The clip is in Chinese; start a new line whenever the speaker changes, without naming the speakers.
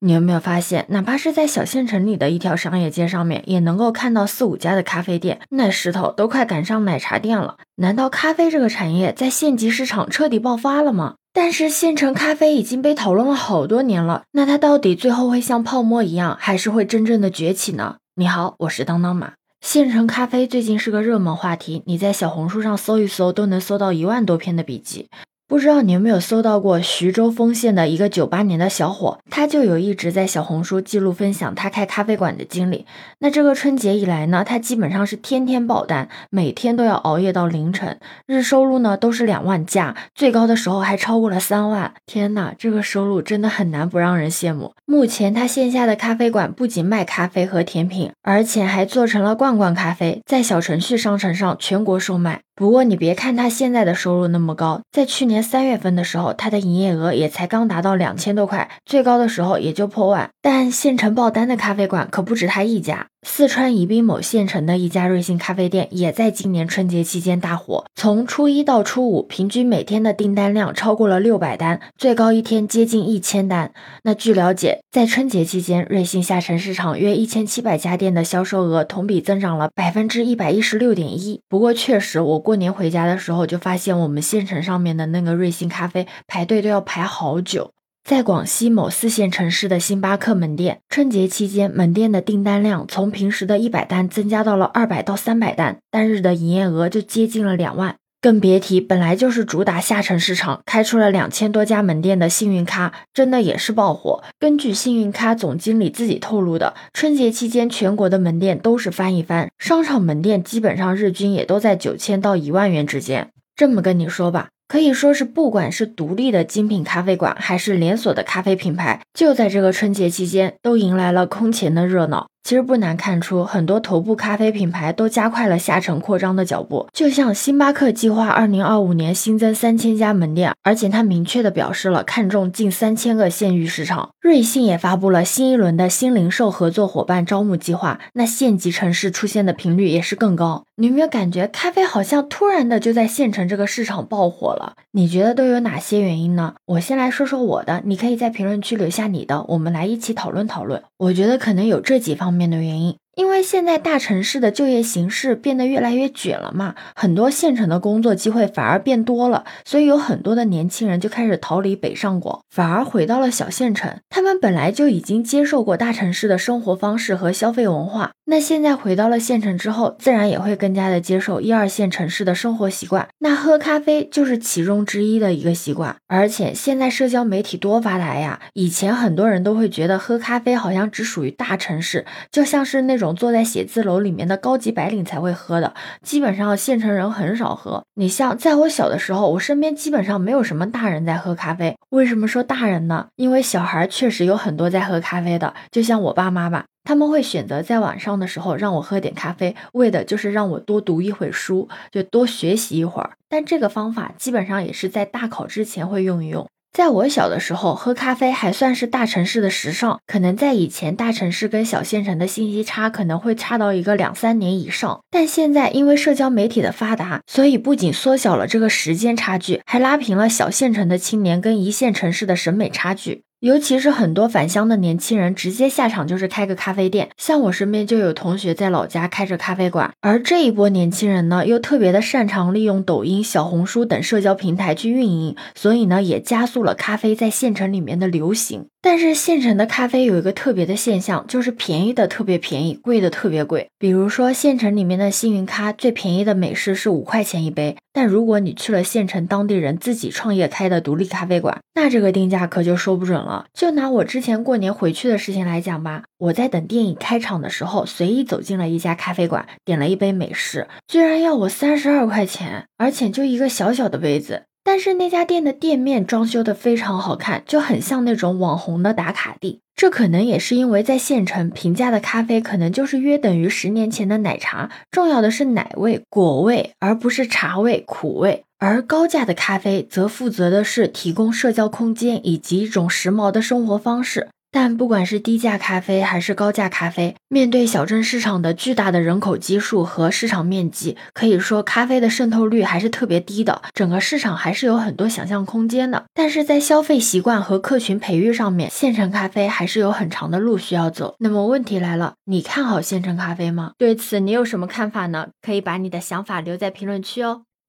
你有没有发现，哪怕是在小县城里的一条商业街上面，也能够看到四五家的咖啡店，那势头都快赶上奶茶店了。难道咖啡这个产业在县级市场彻底爆发了吗？但是县城咖啡已经被讨论了好多年了，那它到底最后会像泡沫一样，还是会真正的崛起呢？你好，我是当当马。县城咖啡最近是个热门话题，你在小红书上搜一搜，都能搜到一万多篇的笔记。不知道你有没有搜到过徐州丰县的一个九八年的小伙，他就有一直在小红书记录分享他开咖啡馆的经历。那这个春节以来呢，他基本上是天天爆单，每天都要熬夜到凌晨，日收入呢都是两万加，最高的时候还超过了三万。天呐，这个收入真的很难不让人羡慕。目前他线下的咖啡馆不仅卖咖啡和甜品，而且还做成了罐罐咖啡，在小程序商城上全国售卖。不过你别看他现在的收入那么高，在去年三月份的时候，他的营业额也才刚达到两千多块，最高的时候也就破万。但县城爆单的咖啡馆可不止他一家。四川宜宾某县城的一家瑞幸咖啡店也在今年春节期间大火，从初一到初五，平均每天的订单量超过了六百单，最高一天接近一千单。那据了解，在春节期间，瑞幸下沉市场约一千七百家店的销售额同比增长了百分之一百一十六点一。不过，确实，我过年回家的时候就发现，我们县城上面的那个瑞幸咖啡排队都要排好久。在广西某四线城市的星巴克门店，春节期间门店的订单量从平时的一百单增加到了二百到三百单，单日的营业额就接近了两万。更别提本来就是主打下沉市场，开出了两千多家门店的幸运咖，真的也是爆火。根据幸运咖总经理自己透露的，春节期间全国的门店都是翻一番，商场门店基本上日均也都在九千到一万元之间。这么跟你说吧。可以说是，不管是独立的精品咖啡馆，还是连锁的咖啡品牌，就在这个春节期间，都迎来了空前的热闹。其实不难看出，很多头部咖啡品牌都加快了下沉扩张的脚步。就像星巴克计划二零二五年新增三千家门店，而且它明确的表示了看中近三千个县域市场。瑞幸也发布了新一轮的新零售合作伙伴招募计划，那县级城市出现的频率也是更高。你有没有感觉咖啡好像突然的就在县城这个市场爆火了？你觉得都有哪些原因呢？我先来说说我的，你可以在评论区留下你的，我们来一起讨论讨论。我觉得可能有这几方面面的原因。因为现在大城市的就业形势变得越来越卷了嘛，很多县城的工作机会反而变多了，所以有很多的年轻人就开始逃离北上广，反而回到了小县城。他们本来就已经接受过大城市的生活方式和消费文化，那现在回到了县城之后，自然也会更加的接受一二线城市的生活习惯。那喝咖啡就是其中之一的一个习惯，而且现在社交媒体多发达呀，以前很多人都会觉得喝咖啡好像只属于大城市，就像是那种。坐在写字楼里面的高级白领才会喝的，基本上县城人很少喝。你像在我小的时候，我身边基本上没有什么大人在喝咖啡。为什么说大人呢？因为小孩确实有很多在喝咖啡的，就像我爸妈吧，他们会选择在晚上的时候让我喝点咖啡，为的就是让我多读一会书，就多学习一会儿。但这个方法基本上也是在大考之前会用一用。在我小的时候，喝咖啡还算是大城市的时尚。可能在以前，大城市跟小县城的信息差可能会差到一个两三年以上。但现在，因为社交媒体的发达，所以不仅缩小了这个时间差距，还拉平了小县城的青年跟一线城市的审美差距。尤其是很多返乡的年轻人，直接下场就是开个咖啡店。像我身边就有同学在老家开着咖啡馆，而这一波年轻人呢，又特别的擅长利用抖音、小红书等社交平台去运营，所以呢，也加速了咖啡在县城里面的流行。但是县城的咖啡有一个特别的现象，就是便宜的特别便宜，贵的特别贵。比如说县城里面的幸运咖，最便宜的美式是五块钱一杯，但如果你去了县城当地人自己创业开的独立咖啡馆，那这个定价可就说不准了。就拿我之前过年回去的事情来讲吧，我在等电影开场的时候，随意走进了一家咖啡馆，点了一杯美式，居然要我三十二块钱，而且就一个小小的杯子。但是那家店的店面装修的非常好看，就很像那种网红的打卡地。这可能也是因为在县城，平价的咖啡可能就是约等于十年前的奶茶，重要的是奶味、果味，而不是茶味、苦味。而高价的咖啡则负责的是提供社交空间以及一种时髦的生活方式。但不管是低价咖啡还是高价咖啡，面对小镇市场的巨大的人口基数和市场面积，可以说咖啡的渗透率还是特别低的，整个市场还是有很多想象空间的。但是在消费习惯和客群培育上面，现成咖啡还是有很长的路需要走。那么问题来了，你看好现成咖啡吗？对此你有什么看法呢？可以把你的想法留在评论区哦。